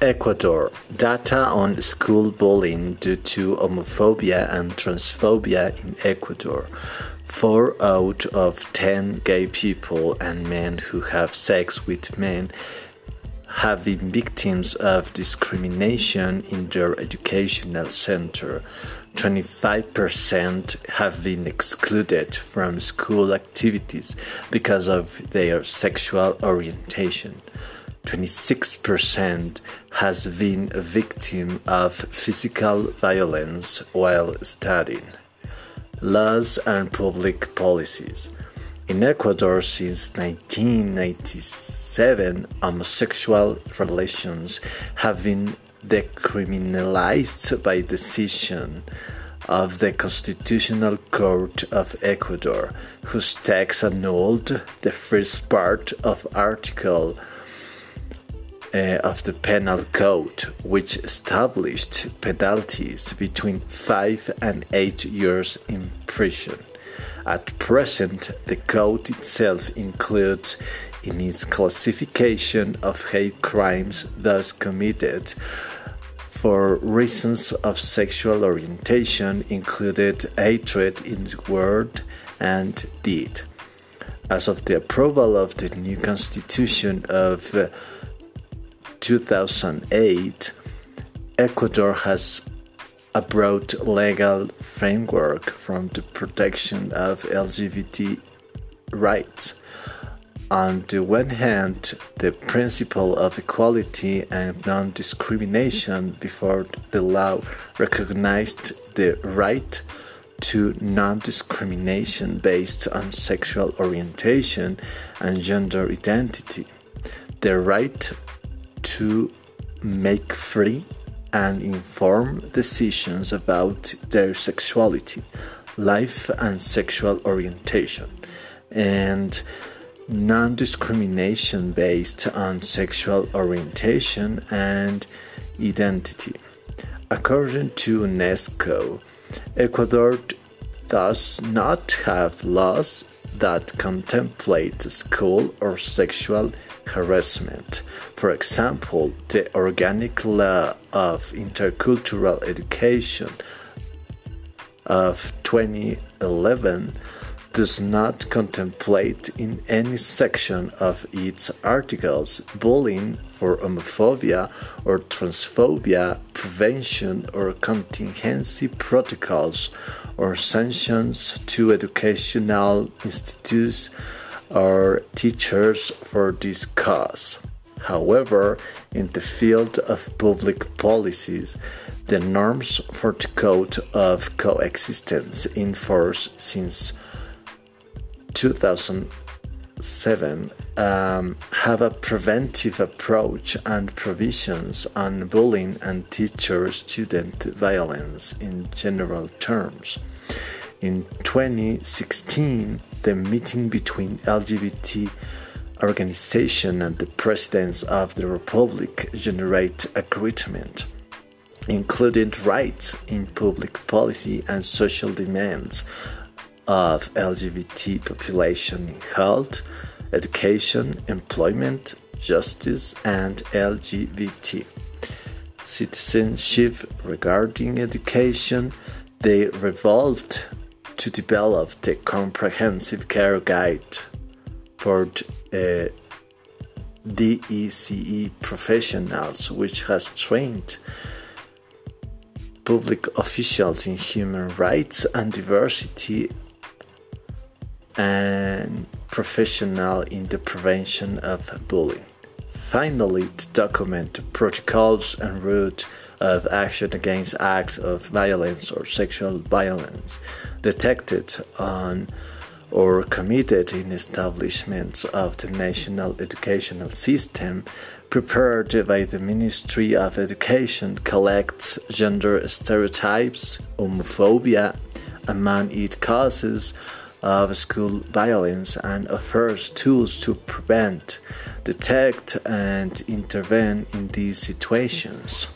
Ecuador data on school bullying due to homophobia and transphobia in Ecuador. Four out of ten gay people and men who have sex with men have been victims of discrimination in their educational center. 25% have been excluded from school activities because of their sexual orientation. 26% has been a victim of physical violence while studying. Laws and public policies. In Ecuador since 1997, homosexual relations have been decriminalized by decision of the Constitutional Court of Ecuador, whose text annulled the first part of Article uh, of the Penal Code, which established penalties between 5 and 8 years in prison. At present, the code itself includes in its classification of hate crimes thus committed for reasons of sexual orientation included hatred in word and deed. As of the approval of the new constitution of uh, 2008, Ecuador has a broad legal framework from the protection of LGBT rights. On the one hand, the principle of equality and non discrimination before the law recognized the right to non discrimination based on sexual orientation and gender identity, the right to make free and informed decisions about their sexuality, life, and sexual orientation, and non discrimination based on sexual orientation and identity. According to UNESCO, Ecuador does not have laws that contemplate school or sexual harassment. For example, the Organic Law of Intercultural Education of 2011 does not contemplate in any section of its articles bullying for homophobia or transphobia, prevention or contingency protocols, or sanctions to educational institutes or teachers for this cause. However, in the field of public policies, the norms for the Code of Coexistence in force since 2007 um, have a preventive approach and provisions on bullying and teacher student violence in general terms. In 2016, the meeting between LGBT organization and the presidents of the republic generate agreement including rights in public policy and social demands of LGBT population in health, education, employment, justice, and LGBT citizenship regarding education. They revolved to develop the comprehensive care guide for uh, DECE professionals, which has trained public officials in human rights and diversity and professional in the prevention of bullying. Finally, to document protocols and route of action against acts of violence or sexual violence detected on or committed in establishments of the national educational system prepared by the Ministry of Education collects gender stereotypes, homophobia among its causes of school violence and offers tools to prevent, detect, and intervene in these situations.